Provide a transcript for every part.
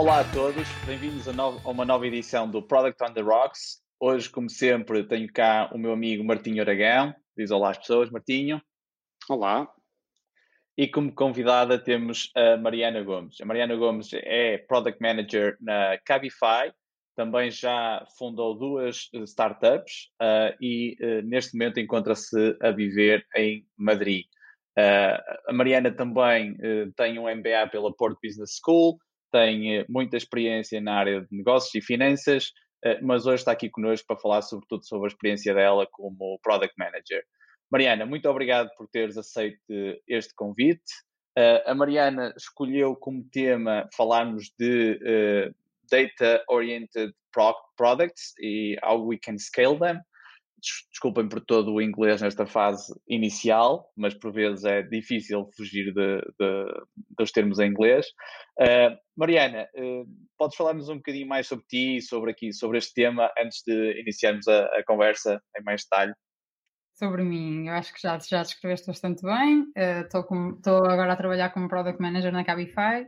Olá a todos, bem-vindos a, no- a uma nova edição do Product on the Rocks. Hoje, como sempre, tenho cá o meu amigo Martinho Aragão. Diz olá às pessoas, Martinho. Olá. E como convidada temos a Mariana Gomes. A Mariana Gomes é Product Manager na Cabify, também já fundou duas eh, startups uh, e uh, neste momento encontra-se a viver em Madrid. Uh, a Mariana também tem um MBA pela Port Business School, tem muita experiência na área de negócios e finanças, mas hoje está aqui connosco para falar sobretudo sobre a experiência dela como Product Manager. Mariana, muito obrigado por teres aceito este convite. a Mariana escolheu como tema falarmos de data-oriented pro products e how we can scale them. Desculpem por todo o inglês nesta fase inicial, mas por vezes é difícil fugir de, de, dos termos em inglês. Uh, Mariana, uh, podes falar-nos um bocadinho mais sobre ti, sobre aqui, sobre este tema, antes de iniciarmos a, a conversa em mais detalhe? Sobre mim, eu acho que já, já descreveste bastante bem. Estou uh, agora a trabalhar como Product Manager na Cabify.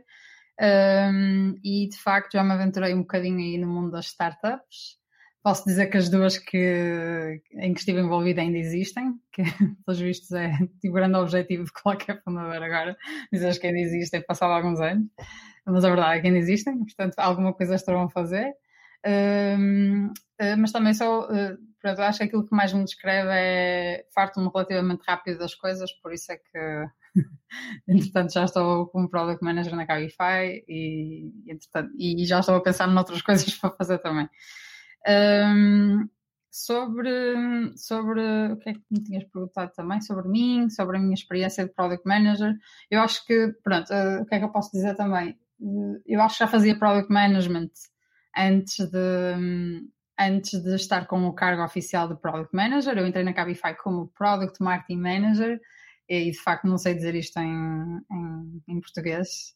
Um, e de facto já me aventurei um bocadinho aí no mundo das startups. Posso dizer que as duas que, em que estive envolvida ainda existem, que pelos vistos é tipo, o grande objetivo de qualquer fundador agora, dizer que ainda existem, passado alguns anos, mas a verdade é que ainda existem, portanto alguma coisa estarão a fazer. Um, uh, mas também sou, uh, pronto, acho que aquilo que mais me descreve é farto-me relativamente rápido das coisas, por isso é que entretanto já estou como Product Manager na Cabify e, entretanto, e já estou a pensar noutras coisas para fazer também. Um, sobre, sobre o que é que me tinhas perguntado também, sobre mim, sobre a minha experiência de Product Manager, eu acho que, pronto, uh, o que é que eu posso dizer também? Uh, eu acho que já fazia Product Management antes de, um, antes de estar com o cargo oficial de Product Manager. Eu entrei na Cabify como Product Marketing Manager e de facto não sei dizer isto em, em, em português.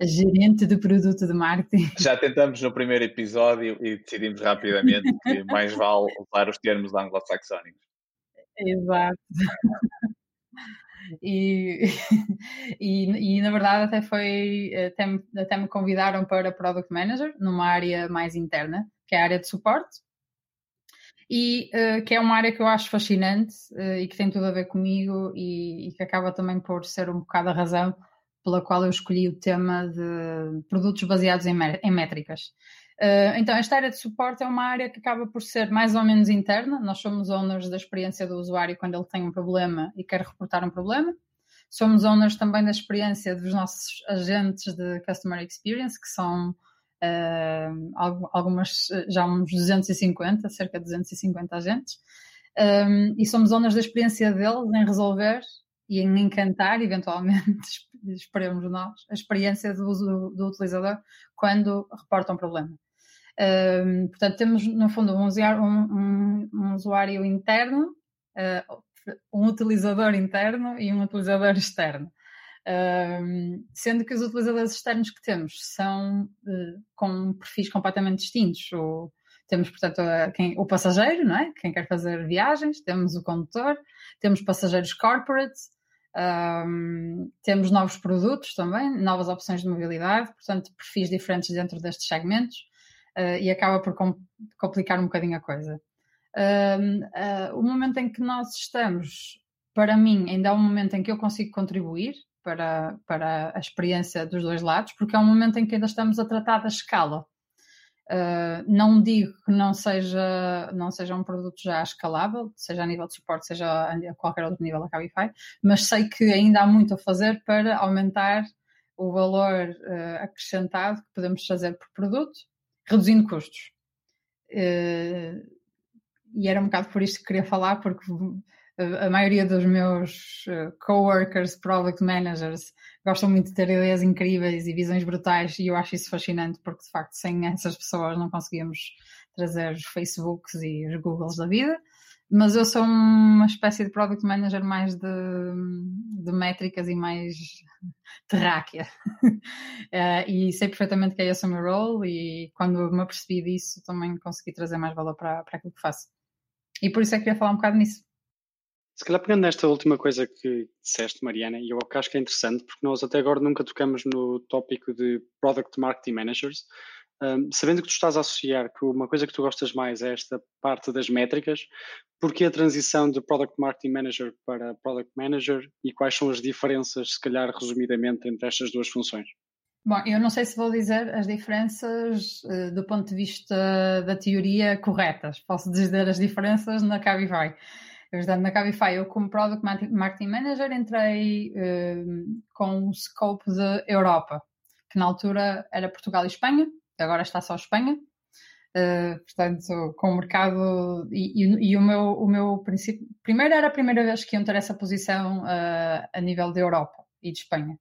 Gerente de produto de marketing. Já tentamos no primeiro episódio e decidimos rapidamente que mais vale usar os termos anglo-saxónicos. Exato. E, e, e, na verdade até foi até me, até me convidaram para Product Manager numa área mais interna, que é a área de suporte e uh, que é uma área que eu acho fascinante uh, e que tem tudo a ver comigo e, e, que acaba também por ser um bocado a razão pela qual eu escolhi o tema de produtos baseados em, em métricas. Uh, então, esta área de suporte é uma área que acaba por ser mais ou menos interna. Nós somos owners da experiência do usuário quando ele tem um problema e quer reportar um problema. Somos owners também da experiência dos nossos agentes de Customer Experience, que são uh, algumas, já uns 250, cerca de 250 agentes. Um, e somos owners da experiência deles em resolver e em encantar, eventualmente, esperemos nós, a experiência do, do, do utilizador quando reporta um problema. Um, portanto, temos, no fundo, um usuário, um, um usuário interno, uh, um utilizador interno e um utilizador externo. Sendo que os utilizadores externos que temos são uh, com perfis completamente distintos. Temos, portanto, quem, o passageiro, não é? quem quer fazer viagens, temos o condutor, temos passageiros corporate, um, temos novos produtos também, novas opções de mobilidade, portanto, perfis diferentes dentro destes segmentos uh, e acaba por com, complicar um bocadinho a coisa. Uh, o momento em que nós estamos, para mim, ainda é um momento em que eu consigo contribuir para, para a experiência dos dois lados, porque é um momento em que ainda estamos a tratar da escala. Uh, não digo que não seja, não seja um produto já escalável, seja a nível de suporte, seja a qualquer outro nível da Cabify, mas sei que ainda há muito a fazer para aumentar o valor uh, acrescentado que podemos fazer por produto, reduzindo custos. Uh, e era um bocado por isto que queria falar, porque a maioria dos meus coworkers, product managers, gostam muito de ter ideias incríveis e visões brutais e eu acho isso fascinante porque de facto sem essas pessoas não conseguíamos trazer os Facebooks e os Googles da vida. Mas eu sou uma espécie de product manager mais de, de métricas e mais terráquea. uh, e sei perfeitamente que é esse o meu role e quando me apercebi disso também consegui trazer mais valor para, para aquilo que faço. E por isso é que queria falar um bocado nisso. Se calhar pegando nesta última coisa que disseste, Mariana, e eu acho que é interessante, porque nós até agora nunca tocamos no tópico de Product Marketing Managers, um, sabendo que tu estás a associar que uma coisa que tu gostas mais é esta parte das métricas, porque a transição de Product Marketing Manager para Product Manager e quais são as diferenças, se calhar resumidamente, entre estas duas funções? Bom, eu não sei se vou dizer as diferenças uh, do ponto de vista da teoria corretas. Posso dizer as diferenças na Cabify. Portanto, na Cabify, eu como Product Marketing Manager entrei uh, com o scope de Europa, que na altura era Portugal e Espanha, agora está só Espanha. Uh, portanto, com o mercado e, e, e, o meu, o meu princípio. Primeiro era a primeira vez que iam ter essa posição uh, a nível da Europa e de Espanha.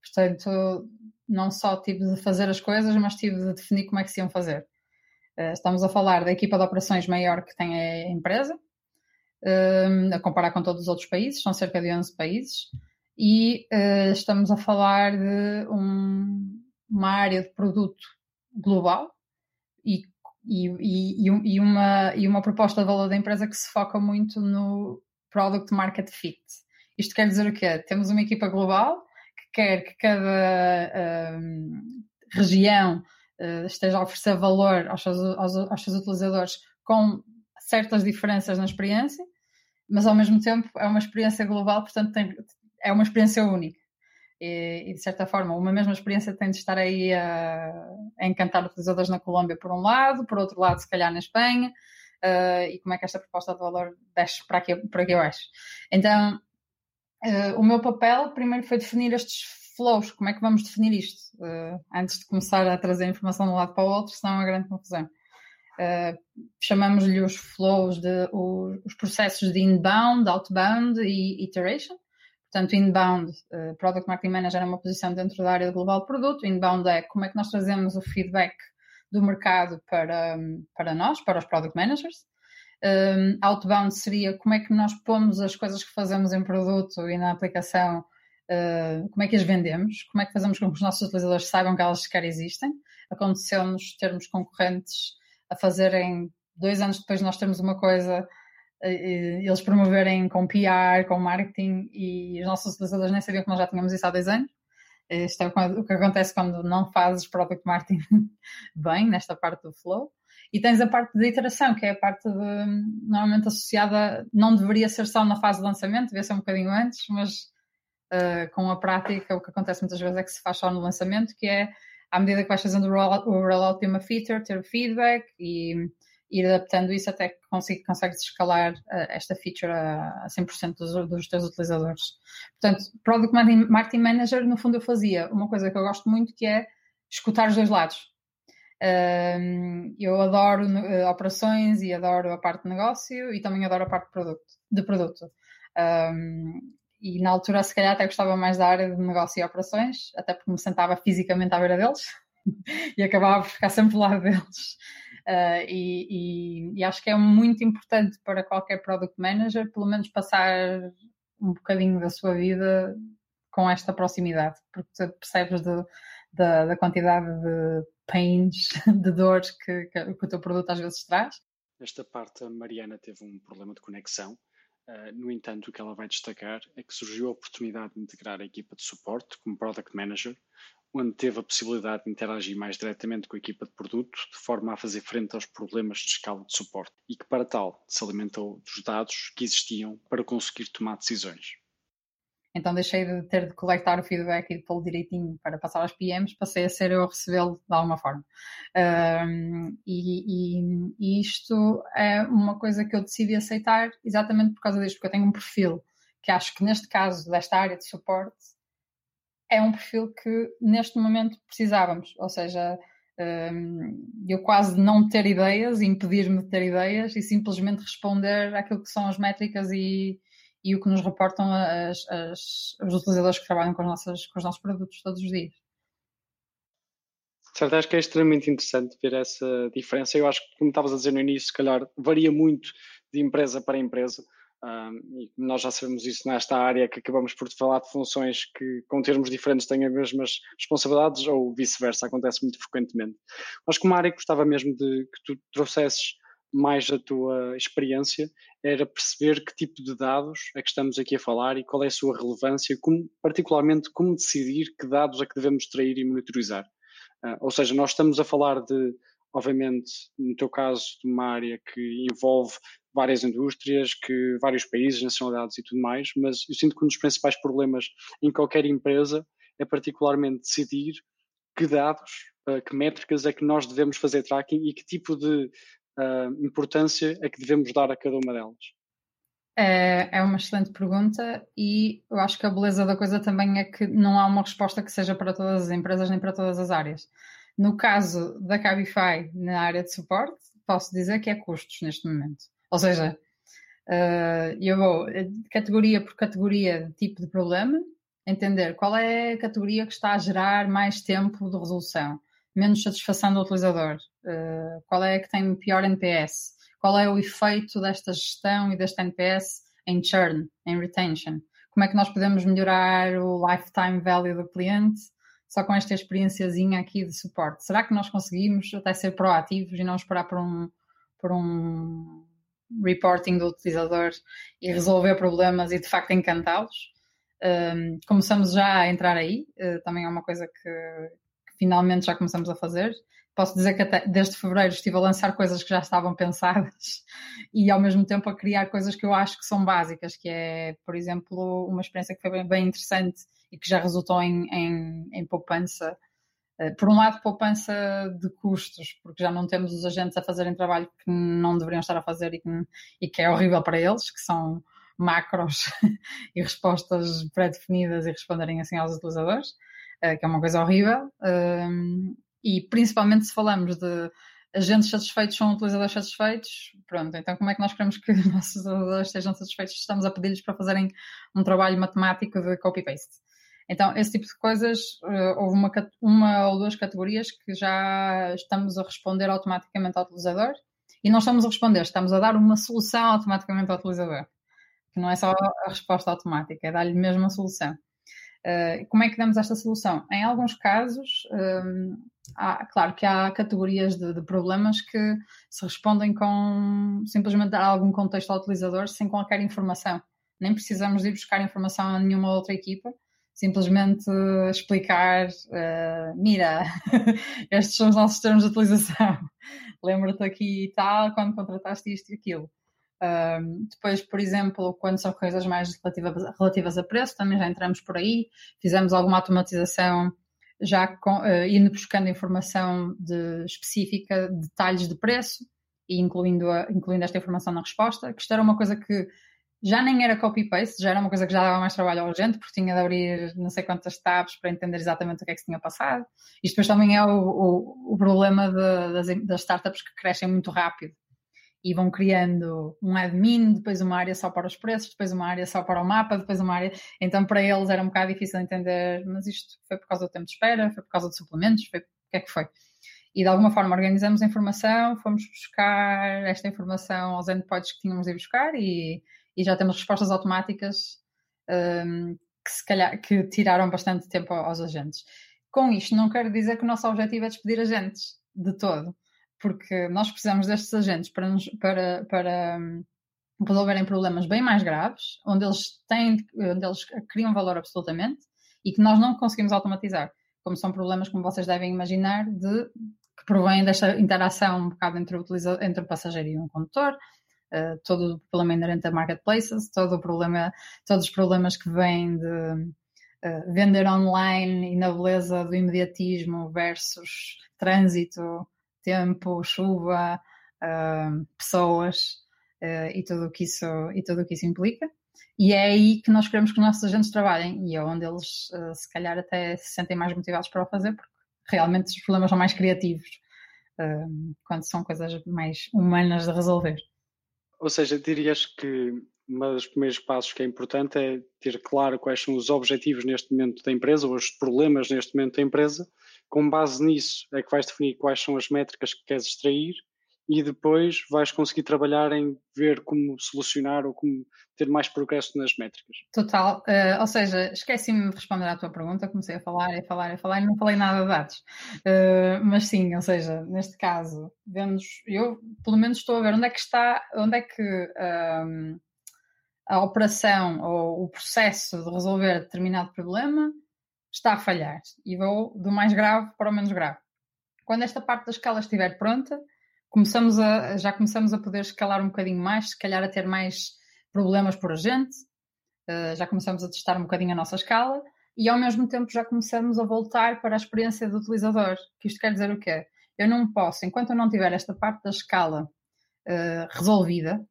Portanto, não só tive de fazer as coisas, mas tive de definir como é que se iam fazer. Uh, estamos a falar da equipa de operações maior que tem a empresa, a comparar com todos os outros países, são cerca de 11 países, e estamos a falar de um, uma área de produto global e, e, e, e, uma, e uma proposta de valor da empresa que se foca muito no product market fit. Isto quer dizer o quê? Temos uma equipa global que quer que cada um, região uh, esteja a oferecer valor aos seus, aos, aos seus utilizadores com certas diferenças na experiência, mas ao mesmo tempo é uma experiência global, portanto tem, é uma experiência única. E, e, de certa forma, uma mesma experiência tem de estar aí a, a, encantar utilizadores na Colômbia por um lado, por outro lado, se calhar na Espanha, uh, e como é que esta proposta de valor desce para aqui, para aqui abaixo. Então, uh, o meu papel primeiro foi definir estes flows, como é que vamos definir isto, uh, antes de começar a trazer informação de um lado para o outro, senão é uma grande confusão. Chamamos-lhe os flows de os, os processos de inbound, outbound e iteration Portanto, inbound, uh, Product Marketing Manager é uma posição dentro da área de global produto. Inbound é como é que nós trazemos o feedback do mercado para, para nós, para os Product Managers. Um, outbound seria como é que nós pomos as coisas que fazemos em produto e na aplicação, uh, como é que as vendemos, como é que fazemos com que os nossos utilizadores saibam que elas sequer existem. Aconteceu-nos termos concorrentes a fazerem, dois anos depois nós temos uma coisa eles promoverem com PR, com marketing e os nossos utilizadores nem sabiam que nós já tínhamos isso há dois anos. Isto é o que acontece quando não fazes product marketing bem, nesta parte do flow. E tens a parte de iteração, que é a parte de, normalmente associada, não deveria ser só na fase de lançamento, devia ser um bocadinho antes, mas uh, com a prática o que acontece muitas vezes é que se faz só no lançamento, que é à medida que vais fazendo o rollout, de uma feature, ter feedback e ir adaptando isso até que consiga, consegues escalar uh, esta feature a, a 100% dos, dos teus utilizadores. Portanto, Product Marketing Manager, no fundo, eu fazia uma coisa que eu gosto muito, que é escutar os dois lados. Uh, eu adoro uh, operações e adoro a parte de negócio e também adoro a parte de produto. De produto. E na altura, se calhar, até gostava mais da área de negócio e operações, até porque me sentava fisicamente à beira deles e acabava por ficar sempre lá deles. Uh, e, e, e, acho que é muito importante para qualquer product manager, pelo menos passar um bocadinho da sua vida com esta proximidade, porque tu percebes de, de, da quantidade de pains, de dores que, que, que, o teu produto às vezes traz. Nesta parte, a Mariana teve um problema de conexão. Uh, no entanto, o que ela vai destacar é que surgiu a oportunidade de integrar a equipa de suporte como Product Manager, onde teve a possibilidade de interagir mais diretamente com a equipa de produto, de forma a fazer frente aos problemas de escala de suporte, e que para tal se alimentou dos dados que existiam para conseguir tomar decisões. Então deixei de ter de coletar o feedback e de pô-lo direitinho para passar aos PMs, passei a ser eu a recebê-lo de alguma forma. Um, e, e, e, isto é uma coisa que eu decidi aceitar exatamente por causa disto, porque eu tenho um perfil que acho que neste caso desta área de suporte é um perfil que neste momento precisávamos, ou seja, hum, eu quase não ter ideias, impedir-me de ter ideias e simplesmente responder àquilo que são as métricas e, e o que nos reportam as, as, os utilizadores que trabalham com, nossas, com os nossos produtos todos os dias. Certo, acho que é extremamente interessante ver essa diferença. Eu acho que, como estavas a dizer no início, se calhar varia muito de empresa para empresa. Um, e nós já sabemos isso nesta área que acabamos por falar de funções que com termos diferentes têm as mesmas responsabilidades ou vice-versa, acontece muito frequentemente. Mas como área gostava mesmo de que tu trouxesses mais a tua experiência, era perceber que tipo de dados é que estamos aqui a falar e qual é a sua relevância, como, particularmente como decidir que dados é que devemos extrair e monitorizar. Uh, ou seja, nós estamos a falar de, obviamente, no teu caso, de uma área que envolve várias indústrias, que vários países, nacionalidades e tudo mais, mas eu sinto que um dos principais problemas em qualquer empresa é particularmente decidir que dados, uh, que métricas é que nós devemos fazer tracking e que tipo de uh, importância é que devemos dar a cada uma delas? É, é uma excelente pergunta e eu acho que a beleza da coisa também é que não há uma resposta que seja para todas as empresas nem para todas as áreas. No caso da Cabify, na área de suporte, posso dizer que é custos neste momento. Ou seja, uh, eu vou categoria por categoria, tipo de problema, entender qual é a categoria que está a gerar mais tempo de resolução, menos satisfação do utilizador, uh, qual é que tem pior NPS, qual é o efeito desta gestão e deste NPS em churn, em retention, como é que nós podemos melhorar o lifetime value do cliente só com esta experiênciazinha aqui de suporte. Será que nós conseguimos até ser proativos e não esperar por um, por um reporting do utilizador e resolver problemas e de facto encantá-los? Um, começamos já a entrar aí, uh, também é uma coisa que, que, finalmente já começamos a fazer. Posso dizer que até desde fevereiro estive a lançar coisas que já estavam pensadas e ao mesmo tempo a criar coisas que eu acho que são básicas, que é, por exemplo, uma experiência que foi bem, bem interessante e que já resultou em, em, em poupança. Uh, por um lado, poupança de custos, porque já não temos os agentes a fazerem trabalho que não deveriam estar a fazer e que, e que é horrível para eles, que são macros e respostas pré-definidas e responderem assim aos utilizadores, uh, que é uma coisa horrível. E principalmente se falamos de agentes satisfeitos são utilizadores satisfeitos, pronto, então como é que nós queremos que os nossos utilizadores estejam satisfeitos? Estamos a pedir-lhes para fazerem um trabalho matemático de copy-paste. Então, esse tipo de coisas, uh, houve uma, uma ou duas categorias que já estamos a responder automaticamente ao utilizador e não estamos a responder, estamos a dar uma solução automaticamente ao utilizador que não é só a resposta automática, é dar-lhe mesmo a solução. Uh, como é que damos esta solução? Em alguns casos, um, há, claro que há categorias de, de, problemas que se respondem com simplesmente dar algum contexto ao utilizador sem qualquer informação. Nem precisamos ir buscar informação a nenhuma outra equipa, simplesmente explicar, uh, mira, estes são os nossos termos de utilização, lembra-te aqui e tal, quando contrataste isto e aquilo. Um, depois, por exemplo, quando são coisas mais relativas, relativas a preço, também já entramos por aí, fizemos alguma automatização já com, uh, indo buscando informação de, específica, detalhes de preço e incluindo, a, incluindo esta informação na resposta, que isto era uma coisa que já nem era copy-paste, já era uma coisa que já dava mais trabalho ao gente, porque tinha de abrir não sei quantas tabs para entender exatamente o que é que se tinha passado. Isto depois também é o, o, o problema de, das, das startups que crescem muito rápido e vão criando um admin, depois uma área só para os preços, depois uma área só para o mapa, depois uma área. Então, para eles era um bocado difícil entender, mas isto foi por causa do tempo de espera, foi por causa de suplementos, foi o que é que foi? E de alguma forma organizamos a informação, fomos buscar esta informação aos endpoints que tínhamos de buscar e, e já temos respostas automáticas um, que se calhar que tiraram bastante tempo aos agentes. Com isto, não quero dizer que o nosso objetivo é despedir agentes de todo porque nós precisamos destes agentes para, nos, para, para um, resolverem problemas bem mais graves, onde eles têm, onde eles criam valor absolutamente e que nós não conseguimos automatizar, como são problemas, como vocês devem imaginar, de que provém desta interação um bocado entre o, entre o passageiro e um condutor, uh, todo o problema inerente a marketplaces, todo o problema, todos os problemas que vêm de uh, vender online e na beleza do imediatismo versus trânsito tempo, chuva, uh, pessoas uh, e tudo o que isso e tudo o que isso implica. E é aí que nós queremos que os nossos agentes trabalhem e é onde eles uh, se calhar até se sentem mais motivados para o fazer, porque realmente os problemas são mais criativos quando são coisas mais humanas de resolver. Ou seja, dirias que um dos primeiros passos que é importante é ter claro quais são os objetivos neste momento da empresa ou os problemas neste momento da empresa com base nisso é que vais definir quais são as métricas que queres extrair e depois vais conseguir trabalhar em ver como solucionar ou como ter mais progresso nas métricas. Total, uh, ou seja, esqueci-me de responder à tua pergunta, comecei a falar, a falar, a falar e não falei nada de dados. Uh, mas sim, ou seja, neste caso, vemos, eu pelo menos estou a ver onde é que está, onde é que ehm, a operação ou o processo de resolver determinado problema está a falhar e vou do mais grave para o menos grave. Quando esta parte da escala estiver pronta, começamos a, já começamos a poder escalar um bocadinho mais, se calhar a ter mais problemas por agente, uh, já começamos a testar um bocadinho a nossa escala e ao mesmo tempo já começamos a voltar para a experiência do utilizador. Que isto quer dizer o quê? Eu não posso, enquanto eu não tiver esta parte da escala uh, resolvida,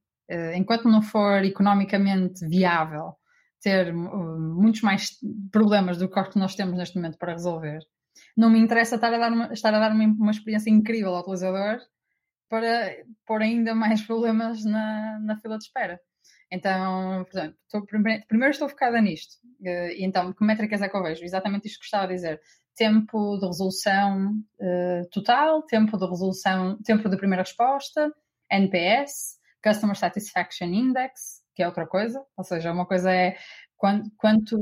enquanto não for economicamente viável ter muitos mais problemas do que nós temos neste momento para resolver, não me interessa estar a dar uma, estar a dar uma, uma experiência incrível ao utilizador para pôr ainda mais problemas na, na fila de espera. Então, portanto, estou, primeiro estou focada nisto. E então, que métricas é que eu vejo? Exatamente isto que estava a dizer. Tempo de resolução uh, total, tempo de resolução, tempo de primeira resposta, NPS, Customer Satisfaction Index, que é outra coisa. Ou seja, uma coisa é quanto, quanto,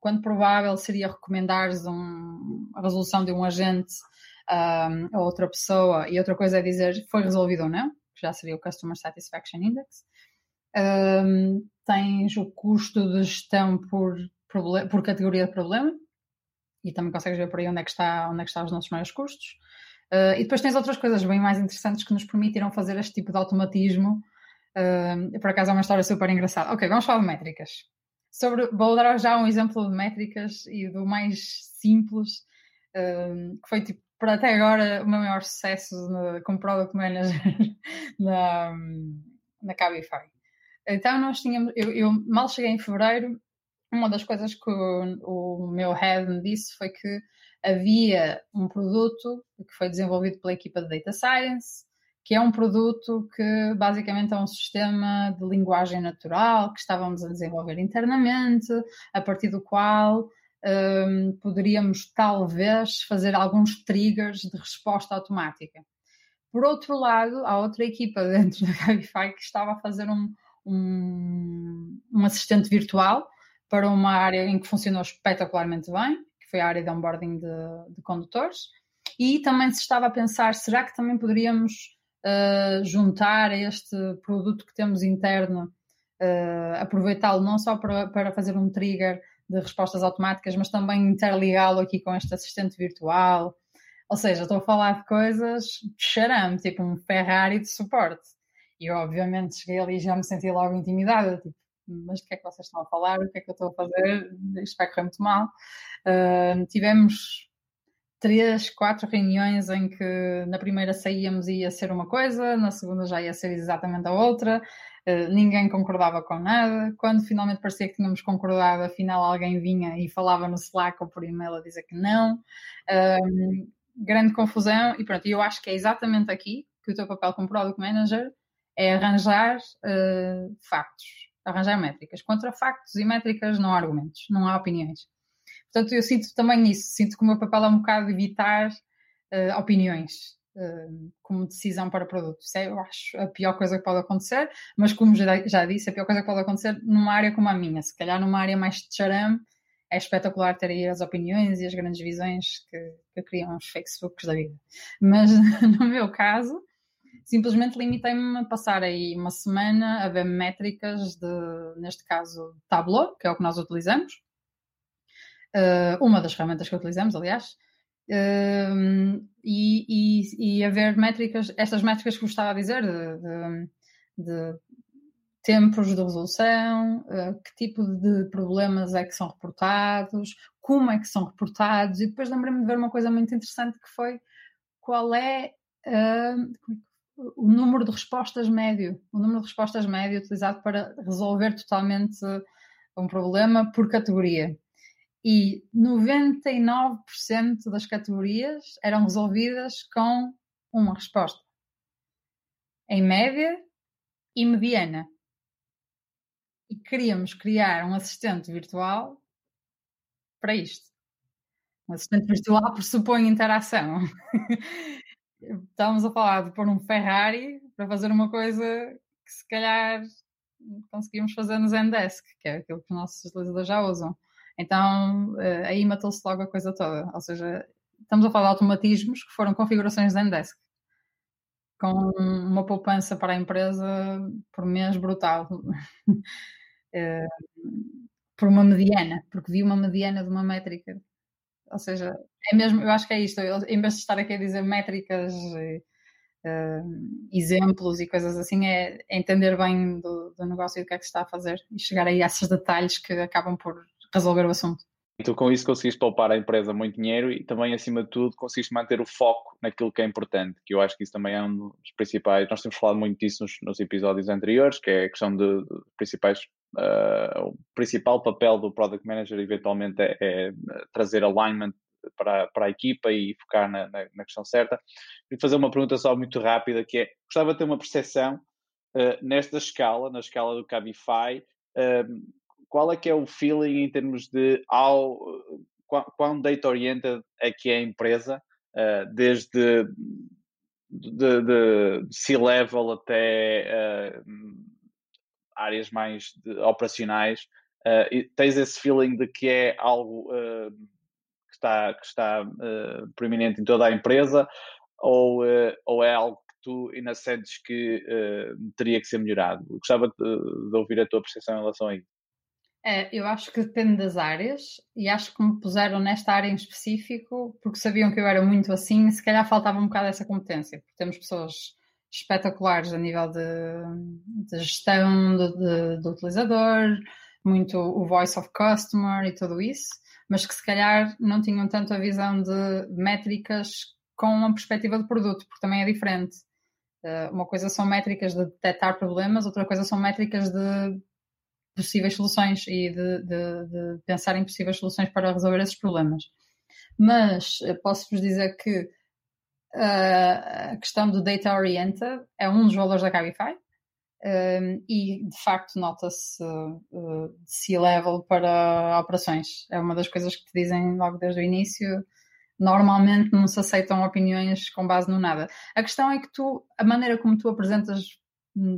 quanto provável seria recomendares um, a resolução de um agente um, a outra pessoa, e outra coisa é dizer foi resolvido ou não, que já seria o Customer Satisfaction Index. Um, tens o custo de gestão por, por categoria de problema, e também consegues ver por aí onde é que está, onde é que estão os nossos maiores custos. Uh, e depois tens outras coisas bem mais interessantes que nos permitiram fazer este tipo de automatismo. Por acaso é uma história super engraçada. Ok, vamos falar de métricas. Sobre, vou dar já um exemplo de métricas e do mais simples, uh, que foi tipo para até agora o meu maior sucesso no, como Product Manager na, na Cabify. Então nós tínhamos, eu, eu, mal cheguei em fevereiro, uma das coisas que o, o meu head me disse foi que havia um produto que foi desenvolvido pela equipa de Data Science, que é um produto que basicamente é um sistema de linguagem natural que estávamos a desenvolver internamente, a partir do qual um, poderíamos talvez fazer alguns triggers de resposta automática. Por outro lado, há outra equipa dentro da Cabify que estava a fazer um, um, um assistente virtual para uma área em que funcionou espetacularmente bem, que foi a área de onboarding de, de condutores, e também se estava a pensar, será que também poderíamos juntar este produto que temos interno, uh, aproveitá-lo não só para, para fazer um trigger de respostas automáticas, mas também interligá-lo aqui com este assistente virtual. Ou seja, estou a falar de coisas de charame, tipo um Ferrari de suporte. E eu, obviamente, cheguei ali e já me senti logo intimidada, tipo, mas o que é que vocês estão a falar? O que é que eu estou a fazer? Isto vai correr muito mal. Uh, tivemos três, quatro reuniões em que na primeira saíamos e ia ser uma coisa, na segunda já ia ser exatamente a outra, eh, ninguém concordava com nada. Quando finalmente parecia que tínhamos concordado, afinal alguém vinha e falava no Slack ou por e-mail a dizer que não. Um, grande confusão e pronto, eu acho que é exatamente aqui que o teu papel como Product Manager é arranjar uh, factos, arranjar métricas. Contra factos e métricas não há argumentos, não há opiniões. Portanto, eu sinto também isso, sinto que o meu papel é um bocado evitar uh, opiniões. Hum, como decisão para produto. Isso é, eu acho, a pior coisa que pode acontecer, mas como já, já disse, a pior coisa que pode acontecer numa área como a minha. Se calhar numa área mais de charame, é espetacular ter aí as opiniões e as grandes visões que, que criam os Facebooks da vida. Mas no meu caso, simplesmente limitei-me a passar aí uma semana a ver métricas de, neste caso, Tableau, que é o que nós utilizamos. Uh, uma das ferramentas que utilizamos, aliás, e, e, e haver métricas, estas métricas que vos estava a dizer, de, de, de tempos de resolução, uh, que tipo de problemas é que são reportados, como é que são reportados, e depois lembrei-me de ver uma coisa muito interessante que foi qual é uh, o número de respostas médio, o número de respostas médio utilizado para resolver totalmente um problema por categoria e 99% das categorias eram resolvidas com uma resposta. Em média e mediana. E queríamos criar um assistente virtual para isto. Um assistente virtual pressupõe interação. estamos a falar de pôr um Ferrari para fazer uma coisa que se calhar conseguimos fazer no Zendesk, que é aquilo que os nossos utilizadores já usam. Então, uh, aí matou-se logo a coisa toda. Ou seja, estamos a falar de automatismos que foram configurações Zendesk. Com uma poupança para a empresa por mês brutal. uh, por uma mediana, porque vi uma mediana de uma métrica. Ou seja, é mesmo, eu acho que é isto. Eu, em vez de estar aqui a dizer métricas, uh, exemplos e coisas assim, é, é entender bem do, do, negócio e do que é que se está a fazer e chegar aí a esses detalhes que acabam por resolver o assunto. Então, com isso, conseguiste poupar a empresa muito dinheiro e também, acima de tudo, conseguiste manter o foco naquilo que é importante, que eu acho que isso também é um dos principais. Nós temos falado muito disso nos, nos episódios anteriores, que é a questão de, de principais. Uh, o principal papel do Product Manager, eventualmente, é, é trazer alignment para, para a equipa e focar na, na, na questão certa. E fazer uma pergunta só muito rápida, que é, gostava de ter uma percepção uh, nesta escala, na escala do Cabify, uh, qual é que é o feeling em termos de ao, quão data-oriented é que é a empresa, uh, desde de, de, C-level até uh, áreas mais de, operacionais, uh, tens esse feeling de que é algo que está, que está preeminente em toda a empresa, ou, ou é algo que tu ainda sentes que teria que ser melhorado? Gostava de, de ouvir a tua percepção em relação a isso. É, eu acho que depende das áreas e acho que me puseram nesta área em específico porque sabiam que eu era muito assim e se calhar faltava um bocado essa competência, porque temos pessoas espetaculares a nível de, de gestão do utilizador, muito o voice of customer e tudo isso, mas que se calhar não tinham tanto a visão de métricas com uma perspectiva de produto, porque também é diferente. Eh, uma coisa são métricas de detectar problemas, outra coisa são métricas de possíveis soluções e de, de, de, pensar em possíveis soluções para resolver esses problemas. Mas eh, posso-vos dizer que uh, a questão do data oriented é um dos valores da Cabify um, e de facto nota-se uh, de C-level para operações. É uma das coisas que te dizem logo desde o início. Normalmente não se aceitam opiniões com base no nada. A questão é que tu, a maneira como tu apresentas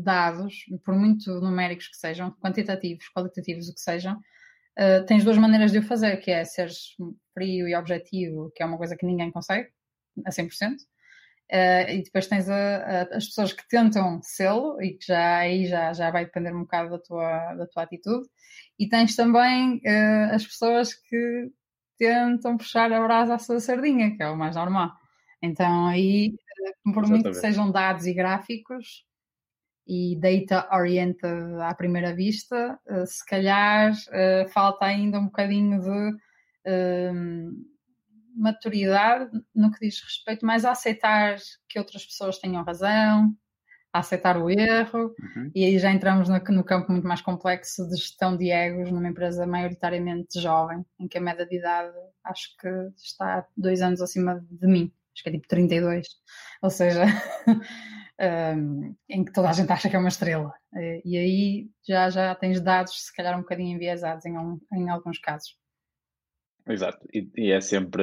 dados, por muito numéricos que sejam, quantitativos, qualitativos, o que sejam, uh, tens duas maneiras de o fazer, que é seres frio e objetivo, que é uma coisa que ninguém consegue, a 100%, uh, eh, e depois tens a, a, as pessoas que tentam sê-lo, e que já aí já, já vai depender um bocado da tua, da tua atitude, e tens também uh, as pessoas que tentam puxar a brasa à sua sardinha, que é o mais normal. Então aí, por muito que sejam dados e gráficos, e data oriented à primeira vista, uh, se calhar uh, falta ainda um bocadinho de uh, maturidade no que diz respeito mais a aceitar que outras pessoas tenham razão, a aceitar o erro, uhum. e aí já entramos no, no, campo muito mais complexo de gestão de egos numa empresa maioritariamente jovem, em que a média de idade acho que está dois anos acima de mim, acho que é tipo 32, ou seja. um, em que toda a gente acha que é uma estrela. E aí já, já tens dados, se calhar, um bocadinho enviesados em, em alguns casos. Exato, e, e é sempre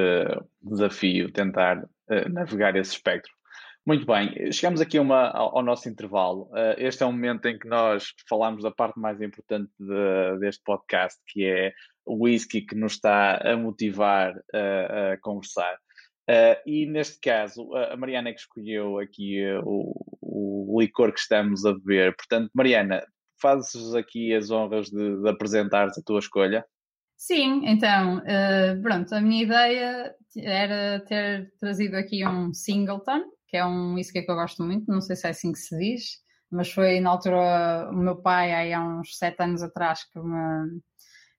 um desafio tentar uh, navegar esse espectro. Muito bem, chegamos aqui uma, ao, ao, nosso intervalo. Uh, este é o momento em que nós falamos da parte mais importante de, deste podcast, que é o whisky que nos está a motivar uh, a conversar. Uh, e neste caso, a Mariana é que escolheu aqui uh, o, o, licor que estamos a beber. Portanto, Mariana, fazes aqui as honras de, de apresentares a tua escolha. Sim, então, uh, pronto, a minha ideia era ter trazido aqui um Singleton, que é um whisky que eu gosto muito, não sei se é assim que se diz, mas foi na altura o meu pai, aí há uns sete anos atrás, que me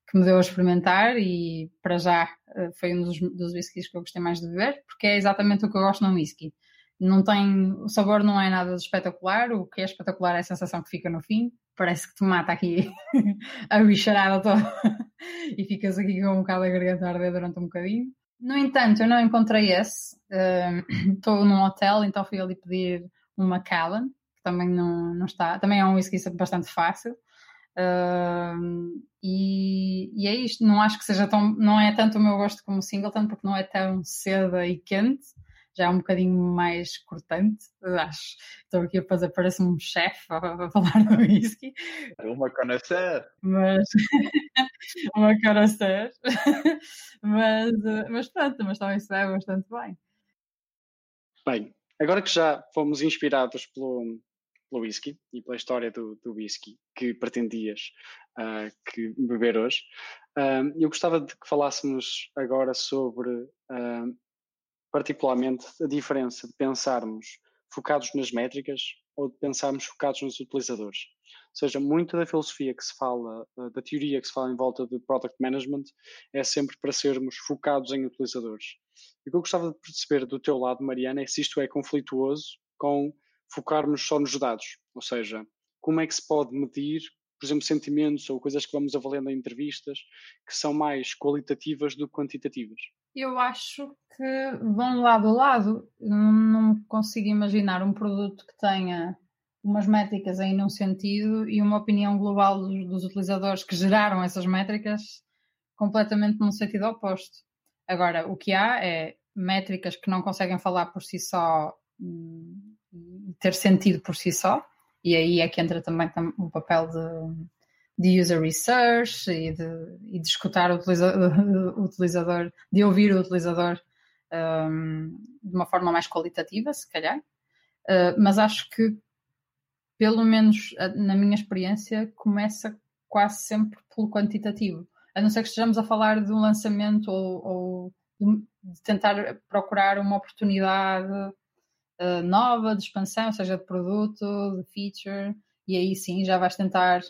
que me deu a experimentar e para já eh, foi um dos, dos whiskies que eu gostei mais de beber, porque é exatamente o que eu gosto num whisky. Não tem, o sabor não é nada de espetacular, o que é espetacular é a sensação que fica no fim. Parece que te mata aqui a bicharada toda e ficas aqui com um bocado a garganta a arder durante um bocadinho. No entanto, eu não encontrei esse. Estou uh, num hotel, então fui ali pedir uma Macallan, que também não, não está. Também é um whisky bastante fácil. Uh, e, e, é isto, não acho que seja tão, não é tanto o meu gosto como o Singleton, porque não é tão cedo e quente, já é um bocadinho mais cortante, acho. Estou aqui a fazer, parece um chefe a, a, falar do whisky. Uma conhecer. Mas, uma conhecer. mas, mas pronto, mas também se vai bastante bem. Bem, agora que já fomos inspirados pelo, pelo whisky e pela história do, do whisky que pretendias uh, que beber hoje, uh, eu gostava de que falássemos agora sobre uh, particularmente a diferença de pensarmos focados nas métricas ou de pensarmos focados nos utilizadores. Ou seja, muita da filosofia que se fala, da teoria que se fala em volta de product management é sempre para sermos focados em utilizadores. E o que eu gostava de perceber do teu lado, Mariana, é se isto é conflituoso com focarmos só nos dados. Ou seja, como é que se pode medir, por exemplo, sentimentos ou coisas que vamos avaliando em entrevistas que são mais qualitativas do que quantitativas? Eu acho que vão lado a lado. Não consigo imaginar um produto que tenha umas métricas em um sentido e uma opinião global dos, dos utilizadores que geraram essas métricas completamente num sentido oposto. Agora, o que há é métricas que não conseguem falar por si só hum, ter sentido por si só, e aí é que entra também o papel de, de user research e de, e de escutar o utilizador, o utilizador, de ouvir o utilizador um, de uma forma mais qualitativa, se calhar. Uh, mas acho que, pelo menos na minha experiência, começa quase sempre pelo quantitativo. A não ser que estejamos a falar de um lançamento ou, ou de, tentar procurar uma oportunidade uh, nova de expansão, seja de produto, de feature, e aí sim já vais tentar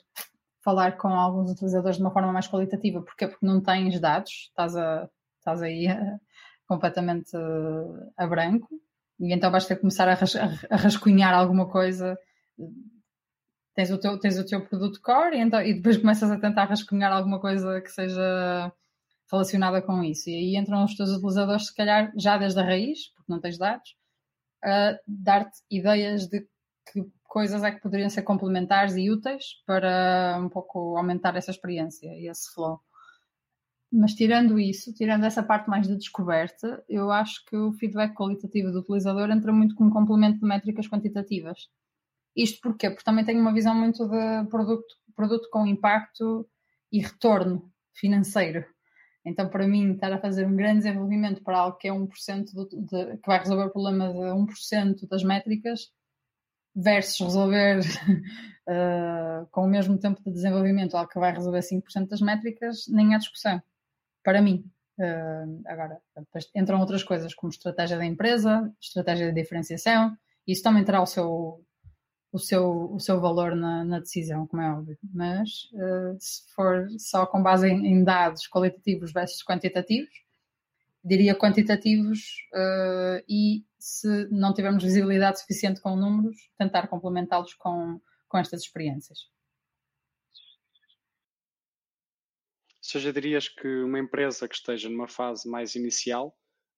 falar com alguns utilizadores de uma forma mais qualitativa. Porquê? Porque não tens dados, estás, a, estás aí a, completamente a branco, e então vais ter que começar a, ras, a rascunhar alguma coisa. Tens o teu, tens o teu produto core e, então, e depois começas a tentar rascunhar alguma coisa que seja relacionada com isso. E aí entram os teus utilizadores, se calhar, já desde a raiz, porque não tens dados, a dar-te ideias de que coisas é que poderiam ser complementares e úteis para um pouco aumentar essa experiência e esse flow. Mas tirando isso, tirando essa parte mais de descoberta, eu acho que o feedback qualitativo do utilizador entra muito como complemento de métricas quantitativas. Isto porquê? Porque também tenho uma visão muito de produto, produto com impacto e retorno financeiro. Então, para mim, estar a fazer um grande desenvolvimento para algo que é 1% do, de, que vai resolver o problema de 1% das métricas versus resolver uh, com o mesmo tempo de desenvolvimento algo que vai resolver 5% das métricas, nem há discussão, para mim. Uh, agora, depois entram outras coisas como estratégia da empresa, estratégia de diferenciação, isso também terá o seu, o seu, o seu valor na, na decisão, como é óbvio. Mas uh, se for só com base em, em dados qualitativos versus quantitativos, diria quantitativos uh, e se não tivermos visibilidade suficiente com números, tentar complementá-los com, com estas experiências. Ou seja, dirias que uma empresa que esteja numa fase mais inicial,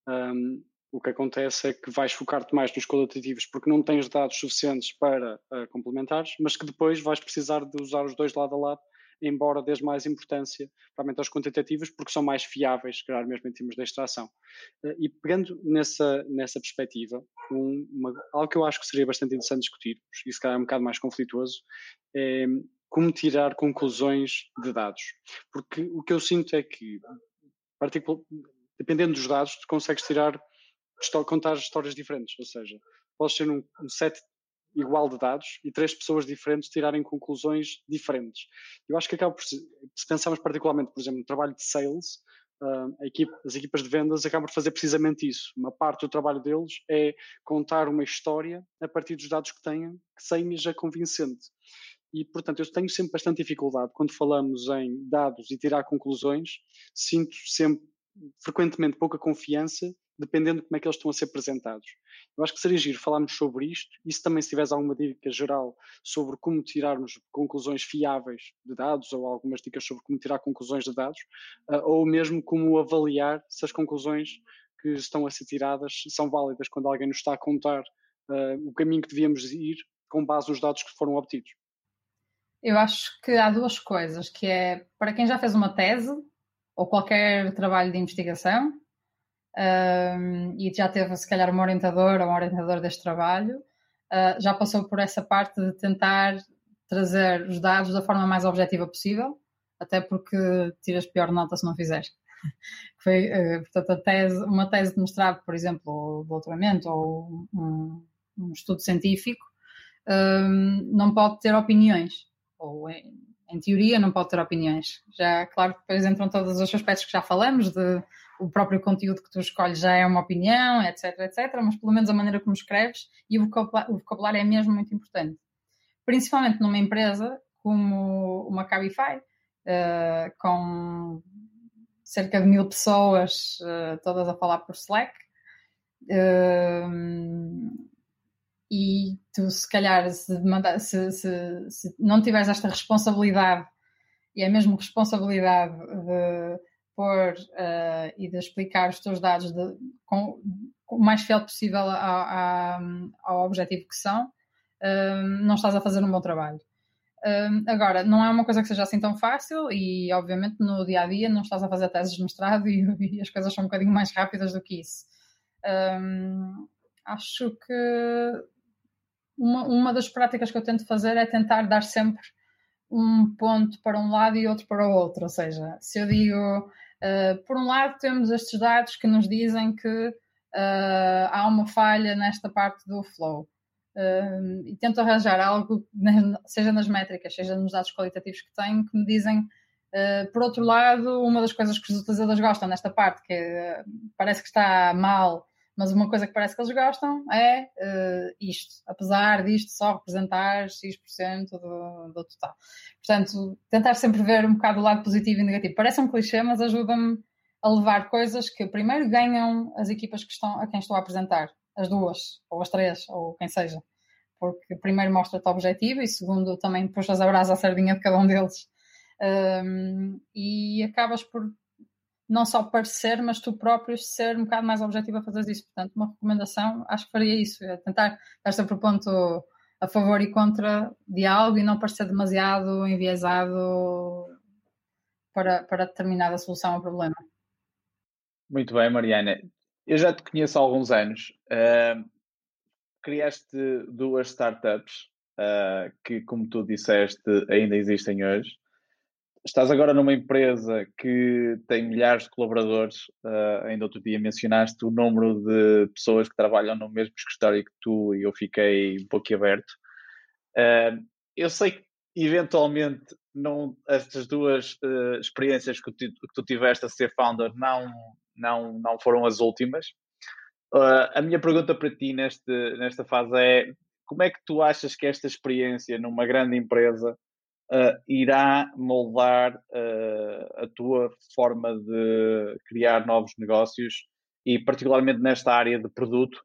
um, o que acontece é que vais focar-te mais nos qualitativos porque não tens dados suficientes para uh, complementares, mas que depois vais precisar de usar os dois lado a lado embora dês mais importância provavelmente aos quantitativos, porque são mais fiáveis, claro, mesmo em termos de extração. Eh, e pegando nessa, nessa perspectiva, um, uma, algo que eu acho que seria bastante interessante discutir, e se calhar é um bocado mais conflituoso, é como tirar conclusões de dados. Porque o que eu sinto é que, dependendo dos dados, tu consegues tirar, contar histórias diferentes, ou seja, podes ter um, um set igual de dados e três pessoas diferentes tirarem conclusões diferentes. Eu acho que acaba por, se pensarmos particularmente, por exemplo, no trabalho de sales, uh, equipe, as equipas de vendas acabam por fazer precisamente isso. Uma parte do trabalho deles é contar uma história a partir dos dados que têm, que seja convincente. E, portanto, eu tenho sempre bastante dificuldade quando falamos em dados e tirar conclusões, sinto sempre frequentemente pouca confiança dependendo de como é que eles estão a ser apresentados. Eu acho que seria giro falarmos sobre isto e se também se tiveres alguma dica geral sobre como tirarmos conclusões fiáveis de dados ou algumas dicas sobre como tirar conclusões de dados uh, ou mesmo como avaliar se as conclusões que estão a ser tiradas são válidas quando alguém nos está a contar uh, o caminho que devíamos ir com base nos dados que foram obtidos. Eu acho que há duas coisas, que é para quem já fez uma tese ou qualquer trabalho de investigação, um, e já teve, se calhar, uma orientadora ou um orientador deste trabalho, uh, já passou por essa parte de tentar trazer os dados da forma mais objetiva possível, até porque tiras pior nota se não fizeres. Foi, uh, portanto, tese, uma tese de mestrado, por exemplo, ou doutoramento, ou um, um estudo científico, um, não pode ter opiniões, ou em, em, teoria não pode ter opiniões. Já, claro, depois entram todos os aspectos que já falamos, de o próprio conteúdo que tu escolhes já é uma opinião, etc, etc, mas pelo menos a maneira como escreves e o vocabulário, o vocabulário é mesmo muito importante. Principalmente numa empresa como uma Cabify, uh, com cerca de mil pessoas, uh, todas a falar por Slack, uh, e tu se calhar se, se, se, se, não tiveres esta responsabilidade e é mesmo responsabilidade de pôr uh, e de explicar os teus dados de, com, com, o mais fiel possível ao, ao, ao objetivo que são, uh, não estás a fazer um bom trabalho. Uh, agora, não é uma coisa que seja assim tão fácil e, obviamente, no dia a dia não estás a fazer teses de mestrado e, e as coisas são um bocadinho mais rápidas do que isso. acho que uma, uma das práticas que eu tento fazer é tentar dar sempre um ponto para um lado e outro para o outro. Ou seja, se eu digo, uh, por um lado, temos estes dados que nos dizem que uh, há uma falha nesta parte do flow. Uh, e tento arranjar algo, seja nas métricas, seja nos dados qualitativos que tenho, que me dizem, por outro lado, uma das coisas que os utilizadores gostam nesta parte, que parece que está mal mas uma coisa que parece que eles gostam é uh, isto, apesar disto só representar X% do, do total. Portanto, tentar sempre ver um bocado o lado positivo e negativo. Parece um clichê, mas ajuda-me a levar coisas que primeiro ganham as equipas que estão, a quem estou a apresentar, as duas, ou as três, ou quem seja. Porque primeiro mostra-te o objetivo e segundo também puxas a brasa à sardinha de cada um deles. Um, e acabas por não só parecer, mas tu próprio ser um bocado mais objetivo a fazer isso. Portanto, uma recomendação, acho que faria isso, é tentar estar o ponto a favor e contra de algo e não parecer demasiado enviesado para, para determinada solução ao problema. Muito bem, Mariana. Eu já te conheço há alguns anos. Uh, criaste duas startups uh, que, como tu disseste, ainda existem hoje estás agora numa empresa que tem milhares de colaboradores, uh, ainda outro dia mencionaste o número de pessoas que trabalham no mesmo escritório que tu e eu fiquei um pouco aberto. Uh, eu sei que eventualmente não, estas duas uh, experiências que tu, que tu, tiveste a ser founder não, não, não foram as últimas. a minha pergunta para ti neste, nesta fase é como é que tu achas que esta experiência numa grande empresa uh, irá moldar uh, a tua forma de criar novos negócios e particularmente nesta área de produto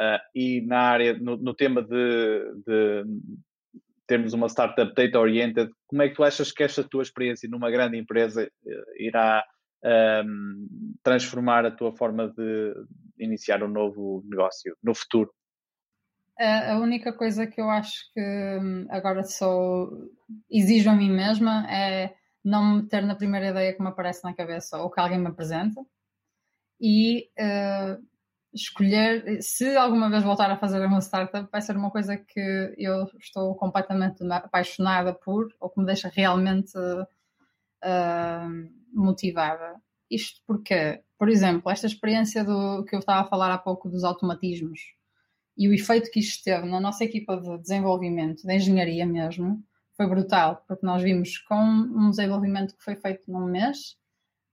uh, e na área, no, no tema de, de, termos uma startup data oriented, como é que tu achas que esta tua experiência numa grande empresa irá um, ehm, transformar a tua forma de iniciar um novo negócio no futuro? A única coisa que eu acho que hum, agora só exijo a mim mesma é não me meter na primeira ideia que me aparece na cabeça ou que alguém me apresenta e uh, escolher, se alguma vez voltar a fazer uma startup, vai ser uma coisa que eu estou completamente apaixonada por ou que me deixa realmente uh, motivada. Isto porque, por exemplo, esta experiência do que eu estava a falar há pouco dos automatismos e o efeito que isto teve na nossa equipa de desenvolvimento, de engenharia mesmo, foi brutal, porque nós vimos com um desenvolvimento que foi feito num mês,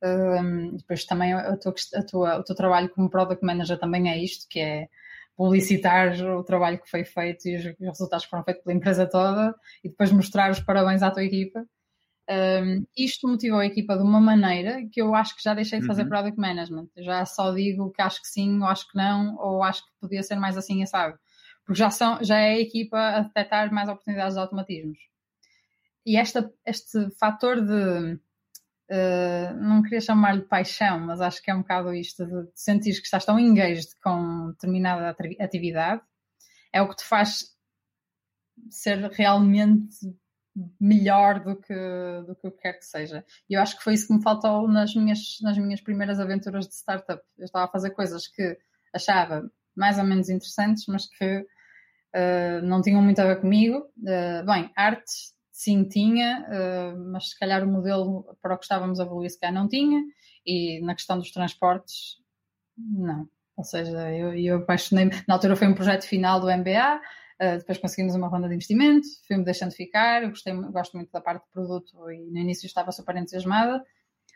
um, depois também a tua, a tua, o teu trabalho como Product Manager também é isto, que é publicitar o trabalho que foi feito e os resultados que foram feitos pela empresa toda e depois mostrar os parabéns à tua equipa. Um, isto motivou a equipa de uma maneira que eu acho que já deixei de fazer uhum. product management. Já só digo que acho que sim, ou acho que não, ou acho que podia ser mais assim, sabe? Porque já, são, já é a equipa a detectar mais oportunidades de automatismos. E esta, este fator de. Uh, não queria chamar-lhe paixão, mas acho que é um bocado isto de, de sentir que estás tão engaged com determinada atividade, é o que te faz ser realmente melhor do que, do que o que quer que seja. E eu acho que foi isso que me faltou nas minhas, nas minhas primeiras aventuras de startup. Eu estava a fazer coisas que achava mais ou menos interessantes, mas que uh, não tinham muito a ver comigo. Uh, bem, arte sim tinha, uh, mas se calhar o modelo para o que estávamos a evoluir se calhar não tinha, e na questão dos transportes, não. Ou seja, eu, eu apaixonei-me, na altura foi um projeto final do MBA, Uh, depois conseguimos uma ronda de investimento, fui-me deixando ficar, gostei, gosto muito da parte do produto e no início estava super entusiasmada,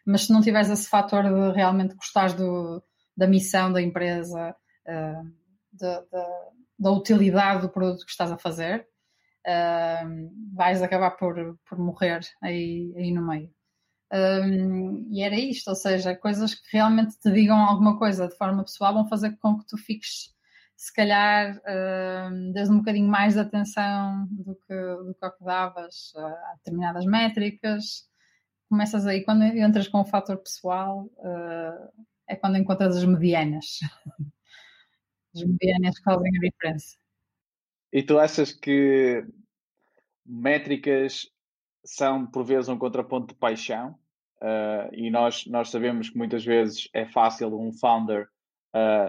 mas se não tiveres esse fator de realmente gostares do, da missão da empresa, uh, de, de, da utilidade do produto que estás a fazer, uh, vais acabar por, por morrer aí, aí no meio. Um, e era isto, ou seja, coisas que realmente te digam alguma coisa de forma pessoal vão fazer com que tu fiques se calhar uh, um bocadinho mais de atenção do que, do que, que davas a determinadas métricas. Começas aí, quando entras com o fator pessoal, uh, é quando encontras as medianas. As medianas fazem a diferença. E tu achas que métricas são por vezes um contraponto de paixão? Uh, e nós, nós sabemos que muitas vezes é fácil um founder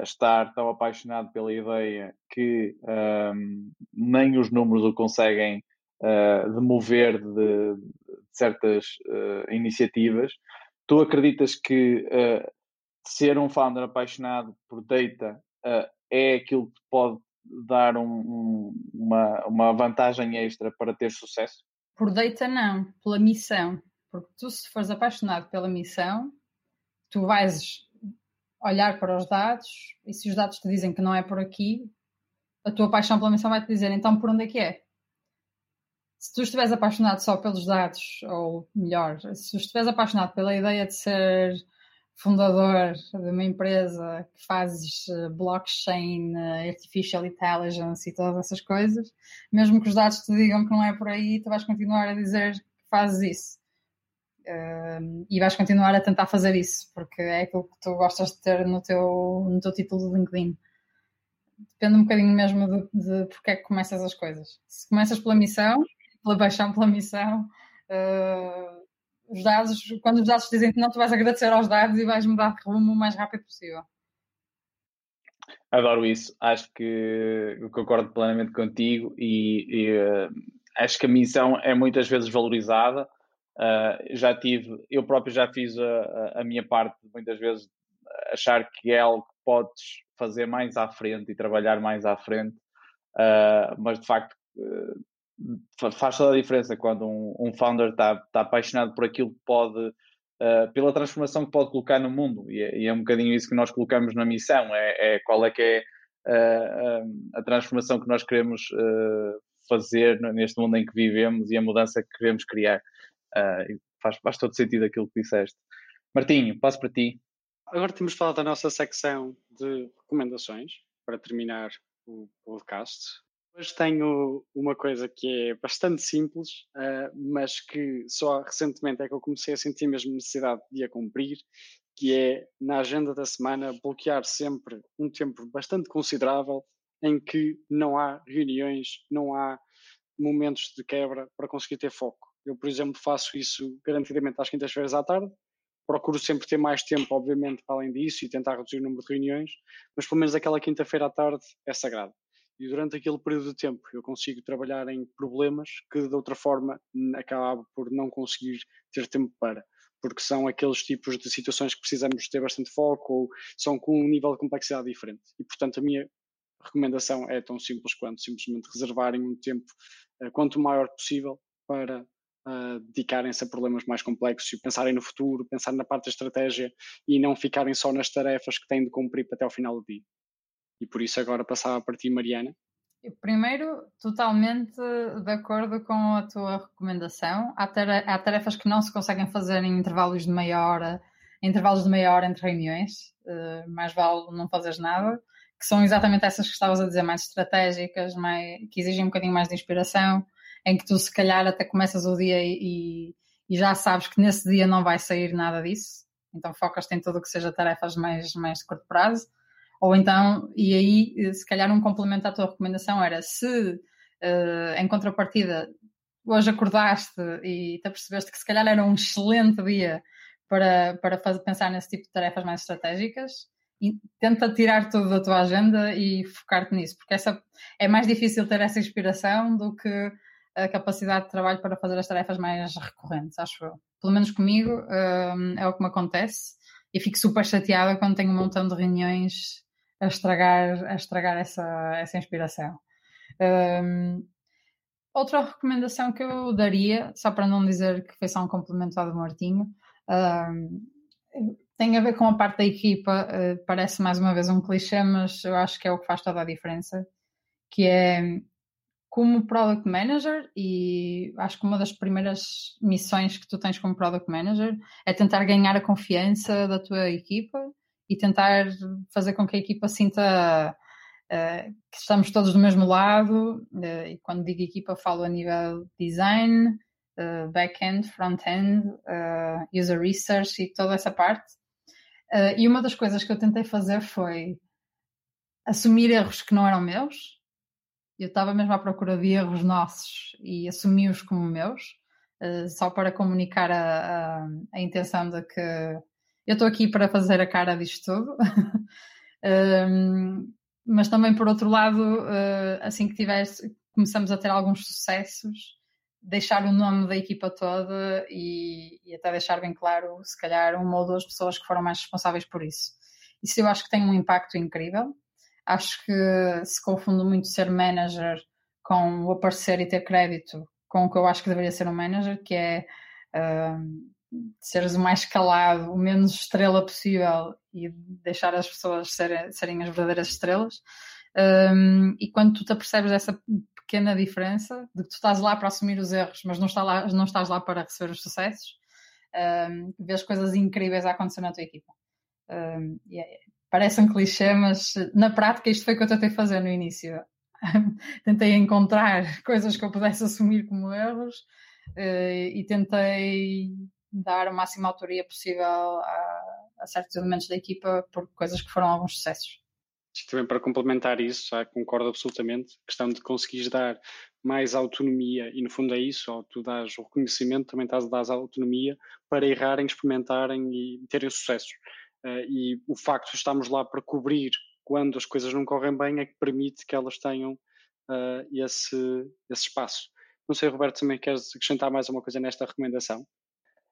estar tão apaixonado pela ideia que um, nem os números o conseguem uh, demover de, de certas uh, iniciativas. Tu acreditas que uh, ser um founder apaixonado por data é aquilo que pode dar um, um, uma, uma vantagem extra para ter sucesso? Por data não, pela missão. Porque tu se fores apaixonado pela missão, tu vais olhar para os dados e se os dados te dizem que não é por aqui, a tua paixão pela missão vai te dizer então por onde é que é. Se tu estiveres apaixonado só pelos dados, ou melhor, se estiveres apaixonado pela ideia de ser fundador de uma empresa que fazes eh, blockchain, eh, artificial intelligence e todas essas coisas, mesmo que os dados te digam que não é por aí, tu vais continuar a dizer que fazes isso. Uh, e vais continuar a tentar fazer isso, porque é aquilo que tu gostas de ter no teu, no teu título de LinkedIn. Depende um bocadinho mesmo de, de porque é que começas as coisas. Se começas pela missão, pela paixão pela missão, uh, os dados, quando os dados dizem que não, tu vais agradecer aos dados e vais mudar de rumo o mais rápido possível. Adoro isso, acho que concordo plenamente contigo e, e uh, acho que a missão é muitas vezes valorizada Uh, já tive, eu próprio já fiz a, a, minha parte, muitas vezes, achar que é algo que podes fazer mais à frente e trabalhar mais à frente, uh, mas de facto uh, faz toda a diferença quando um, um founder está tá apaixonado por aquilo que pode, pela transformação que pode colocar no mundo, e é, e é, um bocadinho isso que nós colocamos na missão: é, é qual é que é a transformação que nós queremos fazer neste mundo em que vivemos e a mudança que queremos criar. Uh, faz, faz todo sentido aquilo que disseste. Martinho, passo para ti. Agora temos falado da nossa secção de recomendações para terminar o podcast. Hoje tenho uma coisa que é bastante simples, uh, mas que só recentemente é que eu comecei a sentir mesmo necessidade de a cumprir, que é na agenda da semana bloquear sempre um tempo bastante considerável em que não há reuniões, não há momentos de quebra para conseguir ter foco. Eu, por exemplo, faço isso garantidamente às quintas-feiras à tarde. Procuro sempre ter mais tempo, obviamente, para além disso e tentar reduzir o número de reuniões, mas pelo menos aquela quinta-feira à tarde é sagrada. E durante aquele período de tempo eu consigo trabalhar em problemas que de outra forma acabo por não conseguir ter tempo para porque são aqueles tipos de situações que precisamos ter bastante foco ou são com um nível de complexidade diferente. E, portanto, a minha recomendação é tão simples quanto simplesmente reservarem um tempo uh, quanto maior possível para uh, dedicarem-se a problemas mais complexos e pensarem no futuro, pensar na parte da estratégia e não ficarem só nas tarefas que têm de cumprir até ao final do dia. E por isso agora passava para ti, Mariana. Primeiro, totalmente de acordo com a tua recomendação. Há, tarefas que não se conseguem fazer em intervalos de meia hora, intervalos de meia hora entre reuniões, uh, mais vale não fazeres nada, que são exatamente essas que estavas a dizer, mais estratégicas, mais, que exigem um bocadinho mais de inspiração, em que tu se calhar até começas o dia e, e já sabes que nesse dia não vai sair nada disso, então focas-te em tudo o que seja tarefas mais, mais de curto prazo, ou então, e aí se calhar um complemento à tua recomendação era se uh, em contrapartida hoje acordaste e te percebeste que se calhar era um excelente dia para, para fazer, pensar nesse tipo de tarefas mais estratégicas, e tenta tirar tudo da tua agenda e focar-te nisso, porque essa, é mais difícil ter essa inspiração do que a capacidade de trabalho para fazer as tarefas mais recorrentes, acho eu. Pelo menos comigo um, é o que me acontece e fico super chateada quando tenho um montão de reuniões a estragar, a estragar essa, essa inspiração. Um, outra recomendação que eu daria, só para não dizer que foi só um complemento ao do Martinho, um, tem a ver com a parte da equipa, uh, parece mais uma vez um clichê, mas eu acho que é o que faz toda a diferença, que é como Product Manager, e acho que uma das primeiras missões que tu tens como Product Manager é tentar ganhar a confiança da tua equipa e tentar fazer com que a equipa sinta uh, que estamos todos do mesmo lado, uh, e quando digo equipa falo a nível design, uh, back-end, front-end, user research e toda essa parte. e uma das coisas que eu tentei fazer foi assumir erros que não eram meus. Eu estava mesmo à procura de erros nossos e assumi-os como meus, só para comunicar a, a, a intenção de que eu estou aqui para fazer a cara disto tudo. um, mas também por outro lado, uh, assim que tivesse, começamos a ter alguns sucessos, deixar o nome da equipa toda e, e, até deixar bem claro, se calhar, uma ou duas pessoas que foram mais responsáveis por isso. Isso eu acho que tem um impacto incrível. Acho que se confunde muito ser manager com o aparecer e ter crédito com o que eu acho que deveria ser um manager, que é uh, seres o mais calado, o menos estrela possível e deixar as pessoas serem, serem as verdadeiras estrelas. Um, e quando tu te apercebes essa pequena diferença, de que tu estás lá para assumir os erros, mas não, está lá, não estás lá para receber os sucessos, um, vês coisas incríveis a acontecer na tua equipa. Um, yeah, é, parece um clichê, mas na prática isto foi o que eu tentei fazer no início. tentei encontrar coisas que eu pudesse assumir como erros uh, e tentei dar a máxima autoria possível a, a certos elementos da equipa por coisas que foram alguns sucessos. Também para complementar isso, já concordo absolutamente, questão de conseguires dar mais autonomia, e no fundo é isso, ou tu dás o reconhecimento, também estás a dar autonomia para errarem, experimentarem e terem sucesso. Uh, e o facto de estarmos lá para cobrir quando as coisas não correm bem é que permite que elas tenham uh, esse, esse espaço. Não sei, Roberto, também queres acrescentar mais uma coisa nesta recomendação?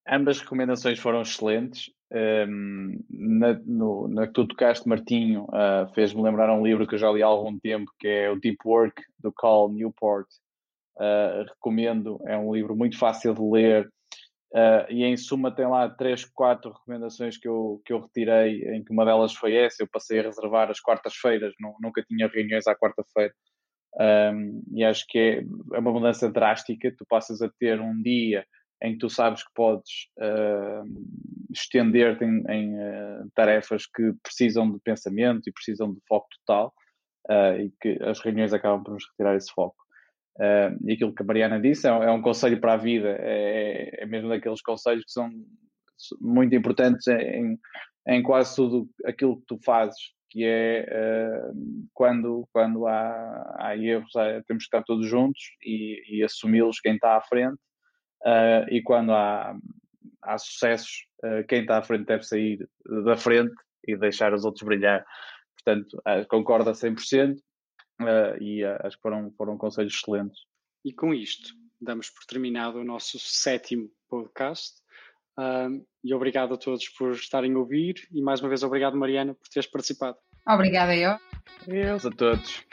Ambas recomendações foram excelentes. Um, na, no, na que tu tocaste, Martinho, uh, fez-me lembrar um livro que eu já li há algum tempo, que é o Deep Work, do Cal Newport. Uh, recomendo, é um livro muito fácil de ler uh, e, em suma, tem lá três, quatro recomendações que eu, que eu retirei, em que uma delas foi essa. Eu passei a reservar as quartas-feiras, nunca tinha reuniões à quarta-feira. Um, e acho que é, é uma mudança drástica. Tu passas a ter um dia em que tu sabes que podes uh, estender-te em, em uh, tarefas que precisam de pensamento e precisam de foco total uh, e que as reuniões acabam por nos retirar esse foco. E aquilo que a Mariana disse é, é um conselho para a vida, é, é, mesmo daqueles conselhos que são muito importantes em, em quase tudo aquilo que tu fazes, que é quando, quando há, há erros, temos que estar todos juntos e, e assumi-los quem está à frente Uh, e quando há, há sucessos, uh, quem está à frente deve sair da frente e deixar os outros brilhar. Portanto, uh, concordo a 100% uh, e acho que foram, foram conselhos excelentes. E com isto, damos por terminado o nosso sétimo podcast. e obrigado a todos por estarem a ouvir e mais uma vez obrigado, Mariana, por teres participado. Obrigada eu. Adeus a todos.